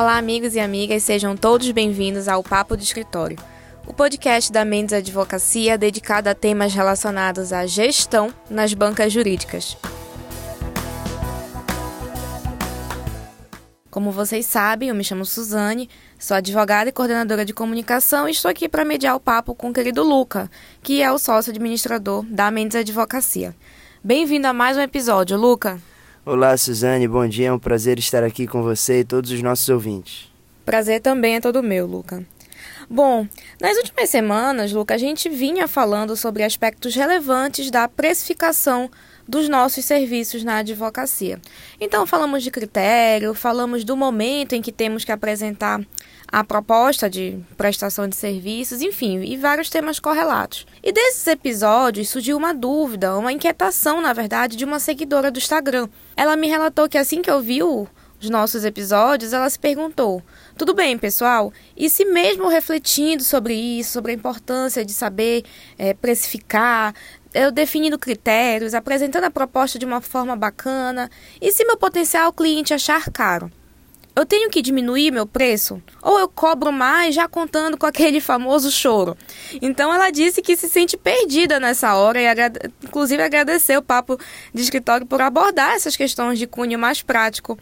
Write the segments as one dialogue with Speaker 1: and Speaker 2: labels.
Speaker 1: Olá, amigos e amigas, sejam todos bem-vindos ao Papo de Escritório, o podcast da Mendes Advocacia dedicado a temas relacionados à gestão nas bancas jurídicas. Como vocês sabem, eu me chamo Suzane, sou advogada e coordenadora de comunicação e estou aqui para mediar o papo com o querido Luca, que é o sócio administrador da Mendes Advocacia. Bem-vindo a mais um episódio, Luca.
Speaker 2: Olá, Suzane, bom dia. É um prazer estar aqui com você e todos os nossos ouvintes.
Speaker 1: Prazer também é todo meu, Luca. Bom, nas últimas semanas, Luca, a gente vinha falando sobre aspectos relevantes da precificação dos nossos serviços na advocacia. Então, falamos de critério, falamos do momento em que temos que apresentar a proposta de prestação de serviços, enfim, e vários temas correlatos. E desses episódios surgiu uma dúvida, uma inquietação, na verdade, de uma seguidora do Instagram. Ela me relatou que assim que ouviu os nossos episódios, ela se perguntou: tudo bem, pessoal? E se mesmo refletindo sobre isso, sobre a importância de saber é, precificar, eu definindo critérios, apresentando a proposta de uma forma bacana, e se meu potencial cliente achar caro? eu tenho que diminuir meu preço? Ou eu cobro mais já contando com aquele famoso choro? Então ela disse que se sente perdida nessa hora e agrade... inclusive agradeceu o papo de escritório por abordar essas questões de cunho mais prático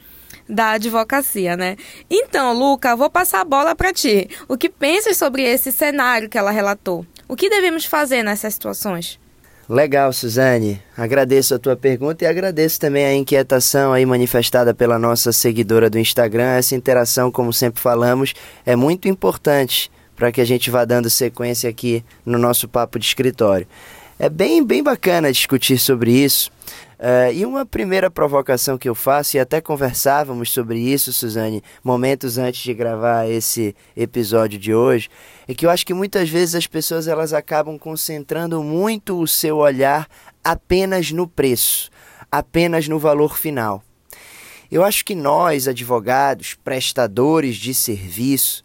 Speaker 1: da advocacia, né? Então, Luca, vou passar a bola para ti. O que pensas sobre esse cenário que ela relatou? O que devemos fazer nessas situações?
Speaker 2: Legal, Suzane. Agradeço a tua pergunta e agradeço também a inquietação aí manifestada pela nossa seguidora do Instagram. Essa interação, como sempre falamos, é muito importante para que a gente vá dando sequência aqui no nosso papo de escritório. É bem, bem bacana discutir sobre isso. Uh, e uma primeira provocação que eu faço, e até conversávamos sobre isso, Suzane, momentos antes de gravar esse episódio de hoje, é que eu acho que muitas vezes as pessoas elas acabam concentrando muito o seu olhar apenas no preço, apenas no valor final. Eu acho que nós, advogados, prestadores de serviço,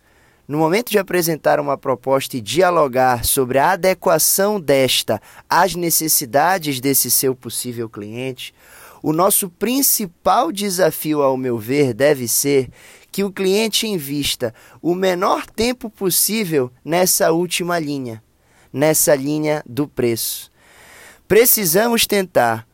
Speaker 2: no momento de apresentar uma proposta e dialogar sobre a adequação desta às necessidades desse seu possível cliente, o nosso principal desafio, ao meu ver, deve ser que o cliente invista o menor tempo possível nessa última linha, nessa linha do preço. Precisamos tentar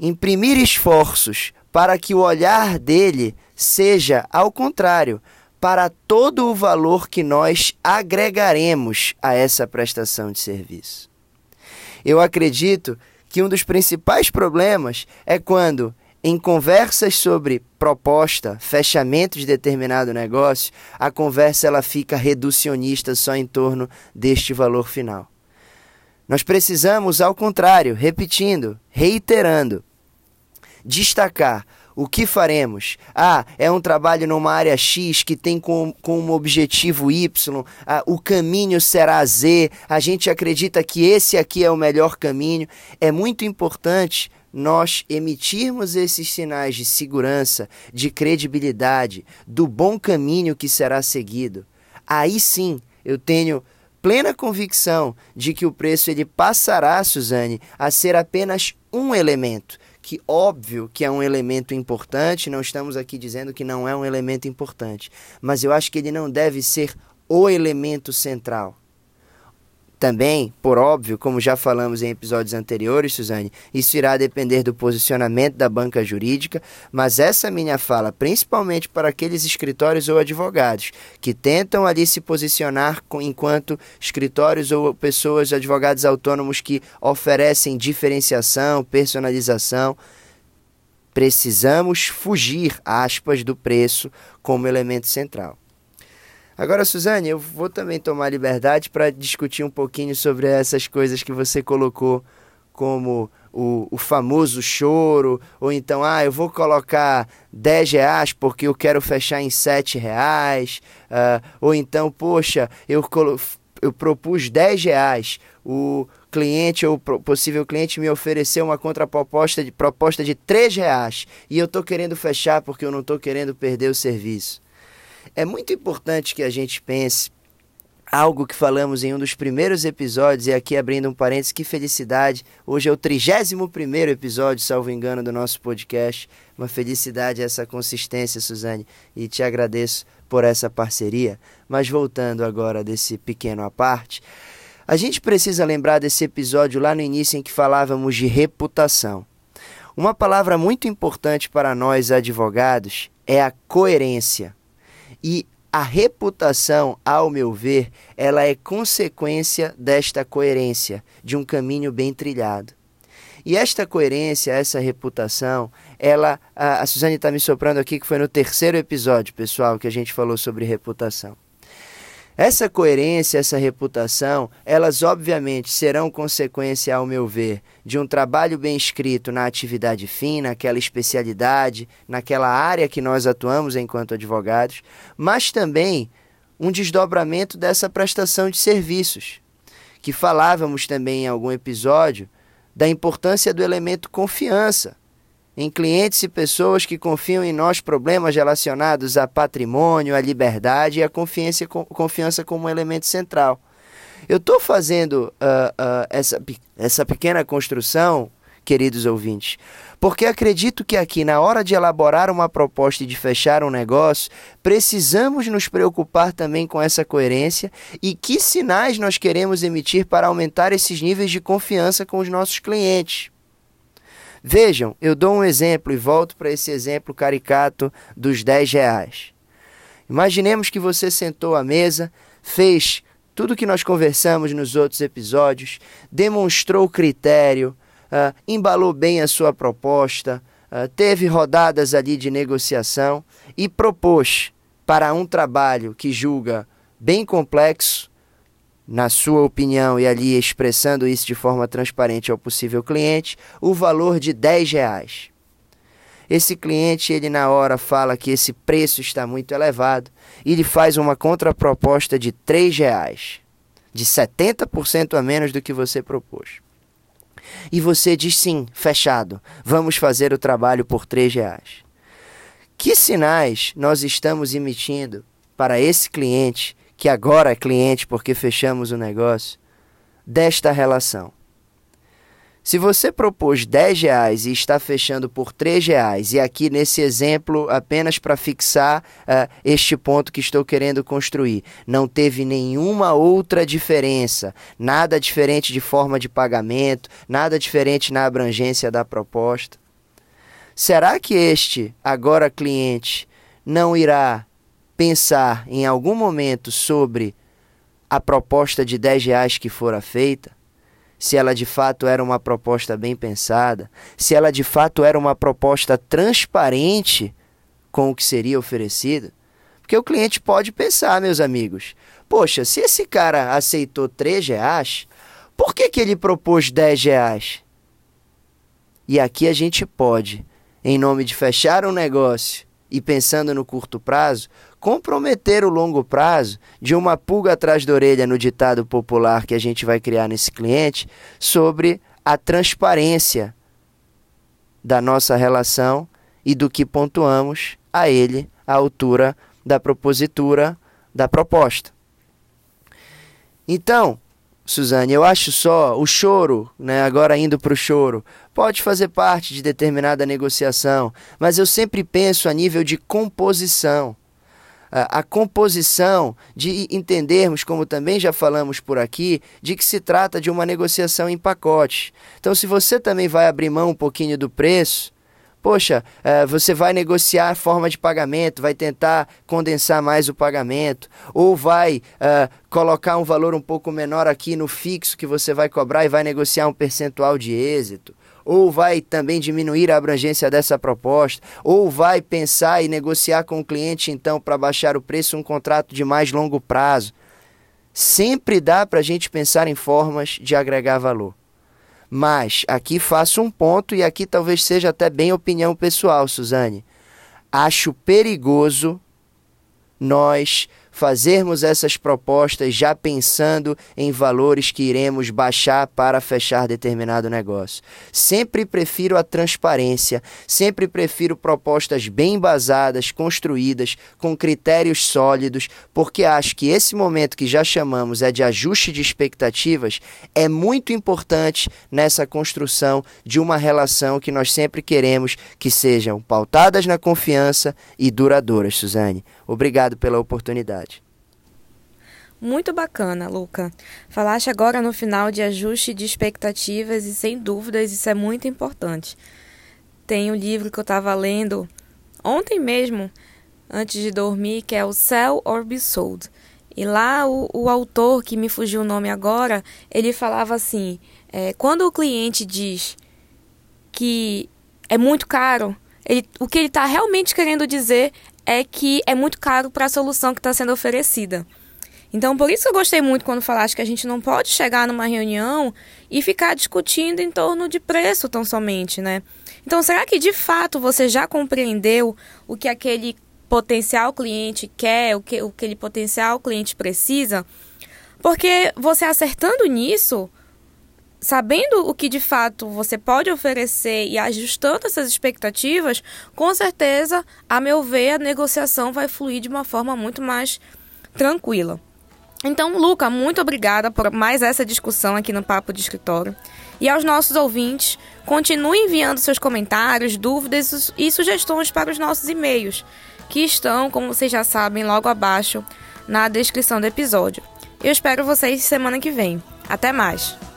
Speaker 2: imprimir esforços para que o olhar dele seja ao contrário, para todo o valor que nós agregaremos a essa prestação de serviço. Eu acredito que um dos principais problemas é quando, em conversas sobre proposta, fechamento de determinado negócio, a conversa ela fica reducionista só em torno deste valor final. Nós precisamos, ao contrário, repetindo, reiterando, destacar o que faremos? Ah, é um trabalho numa área X que tem como, como objetivo Y, ah, o caminho será Z, a gente acredita que esse aqui é o melhor caminho. É muito importante nós emitirmos esses sinais de segurança, de credibilidade, do bom caminho que será seguido. Aí sim eu tenho plena convicção de que o preço ele passará, Suzane, a ser apenas um elemento que óbvio que é um elemento importante, não estamos aqui dizendo que não é um elemento importante, mas eu acho que ele não deve ser o elemento central. Também, por óbvio, como já falamos em episódios anteriores, Suzane, isso irá depender do posicionamento da banca jurídica, mas essa minha fala, principalmente para aqueles escritórios ou advogados que tentam ali se posicionar enquanto escritórios ou pessoas, advogados autônomos que oferecem diferenciação, personalização, precisamos fugir, aspas, do preço como elemento central. Agora, Suzane, eu vou também tomar liberdade para discutir um pouquinho sobre essas coisas que você colocou, como o, o, famoso choro, ou então, ah, eu vou colocar 10 reais porque eu quero fechar em 7 reais, uh, ou então, poxa, eu, eu propus 10 reais, o cliente ou possível cliente me ofereceu uma contraproposta de, proposta de 3 reais, e eu estou querendo fechar porque eu não estou querendo perder o serviço. É muito importante que a gente pense algo que falamos em um dos primeiros episódios, e aqui abrindo um parênteses, que felicidade. Hoje é o 31 episódio, salvo engano, do nosso podcast. Uma felicidade essa consistência, Suzane, e te agradeço por essa parceria. Mas voltando agora desse pequeno à parte, a gente precisa lembrar desse episódio lá no início em que falávamos de reputação. Uma palavra muito importante para nós advogados é a coerência. E a reputação, ao meu ver, ela é consequência desta coerência, de um caminho bem trilhado. E esta coerência, essa reputação, ela. A, a Suzane está me soprando aqui que foi no terceiro episódio, pessoal, que a gente falou sobre reputação. Essa coerência, essa reputação, elas obviamente serão consequência, ao meu ver, de um trabalho bem escrito na atividade fina, naquela especialidade, naquela área que nós atuamos enquanto advogados, mas também um desdobramento dessa prestação de serviços, que falávamos também em algum episódio da importância do elemento confiança em clientes e pessoas que confiam em nós problemas relacionados a patrimônio, a liberdade e a confiança, confiança como elemento central. Eu estou fazendo uh, uh, essa, essa pequena construção, queridos ouvintes, porque acredito que aqui, na hora de elaborar uma proposta e de fechar um negócio, precisamos nos preocupar também com essa coerência e que sinais nós queremos emitir para aumentar esses níveis de confiança com os nossos clientes. Vejam, eu dou um exemplo e volto para esse exemplo caricato dos 10 reais. Imaginemos que você sentou à mesa, fez tudo que nós conversamos nos outros episódios, demonstrou critério, uh, embalou bem a sua proposta, uh, teve rodadas ali de negociação e propôs para um trabalho que julga bem complexo na sua opinião e ali expressando isso de forma transparente ao possível cliente, o valor de 10 reais. Esse cliente, ele na hora fala que esse preço está muito elevado e ele faz uma contraproposta de 3 reais, de 70% a menos do que você propôs. E você diz sim, fechado, vamos fazer o trabalho por 3 reais. Que sinais nós estamos emitindo para esse cliente que agora é cliente porque fechamos o negócio, desta relação. Se você propôs 10 reais e está fechando por 3 reais, e aqui nesse exemplo, apenas para fixar uh, este ponto que estou querendo construir, não teve nenhuma outra diferença, nada diferente de forma de pagamento, nada diferente na abrangência da proposta. Será que este, agora cliente, não irá pensar em algum momento sobre a proposta de 10 reais que fora feita, se ela de fato era uma proposta bem pensada, se ela de fato era uma proposta transparente com o que seria oferecido. Porque o cliente pode pensar, meus amigos, poxa, se esse cara aceitou 3 reais, por que, que ele propôs 10 reais? E aqui a gente pode, em nome de fechar um negócio e pensando no curto prazo, comprometer o longo prazo de uma pulga atrás da orelha no ditado popular que a gente vai criar nesse cliente sobre a transparência da nossa relação e do que pontuamos a ele à altura da propositura da proposta. Então, Suzane, eu acho só o choro, né, agora indo para o choro, pode fazer parte de determinada negociação, mas eu sempre penso a nível de composição a composição, de entendermos, como também já falamos por aqui, de que se trata de uma negociação em pacote. Então, se você também vai abrir mão um pouquinho do preço, poxa, uh, você vai negociar a forma de pagamento, vai tentar condensar mais o pagamento, ou vai uh, colocar um valor um pouco menor aqui no fixo que você vai cobrar e vai negociar um percentual de êxito ou vai também diminuir a abrangência dessa proposta, ou vai pensar e negociar com o cliente então para baixar o preço um contrato de mais longo prazo. Sempre dá para a gente pensar em formas de agregar valor. Mas aqui faço um ponto e aqui talvez seja até bem opinião pessoal, Suzane. Acho perigoso nós fazermos essas propostas já pensando em valores que iremos baixar para fechar determinado negócio. Sempre prefiro a transparência, sempre prefiro propostas bem embasadas, construídas, com critérios sólidos, porque acho que esse momento que já chamamos é de ajuste de expectativas é muito importante nessa construção de uma relação que nós sempre queremos que sejam pautadas na confiança e duradouras, Suzane. Obrigado pela oportunidade.
Speaker 1: Muito bacana, Luca. Falaste agora no final de ajuste de expectativas e sem dúvidas isso é muito importante. Tem um livro que eu estava lendo ontem mesmo, antes de dormir, que é o Sell or Be Sold. E lá o, o autor, que me fugiu o nome agora, ele falava assim: é, quando o cliente diz que é muito caro, ele, o que ele está realmente querendo dizer é que é muito caro para a solução que está sendo oferecida. Então, por isso eu gostei muito quando falaste que a gente não pode chegar numa reunião e ficar discutindo em torno de preço tão somente, né? Então, será que de fato você já compreendeu o que aquele potencial cliente quer, o que o aquele potencial cliente precisa? Porque você acertando nisso, sabendo o que de fato você pode oferecer e ajustando essas expectativas, com certeza, a meu ver, a negociação vai fluir de uma forma muito mais tranquila. Então, Luca, muito obrigada por mais essa discussão aqui no Papo de Escritório. E aos nossos ouvintes, continue enviando seus comentários, dúvidas e sugestões para os nossos e-mails, que estão, como vocês já sabem, logo abaixo na descrição do episódio. Eu espero vocês semana que vem. Até mais!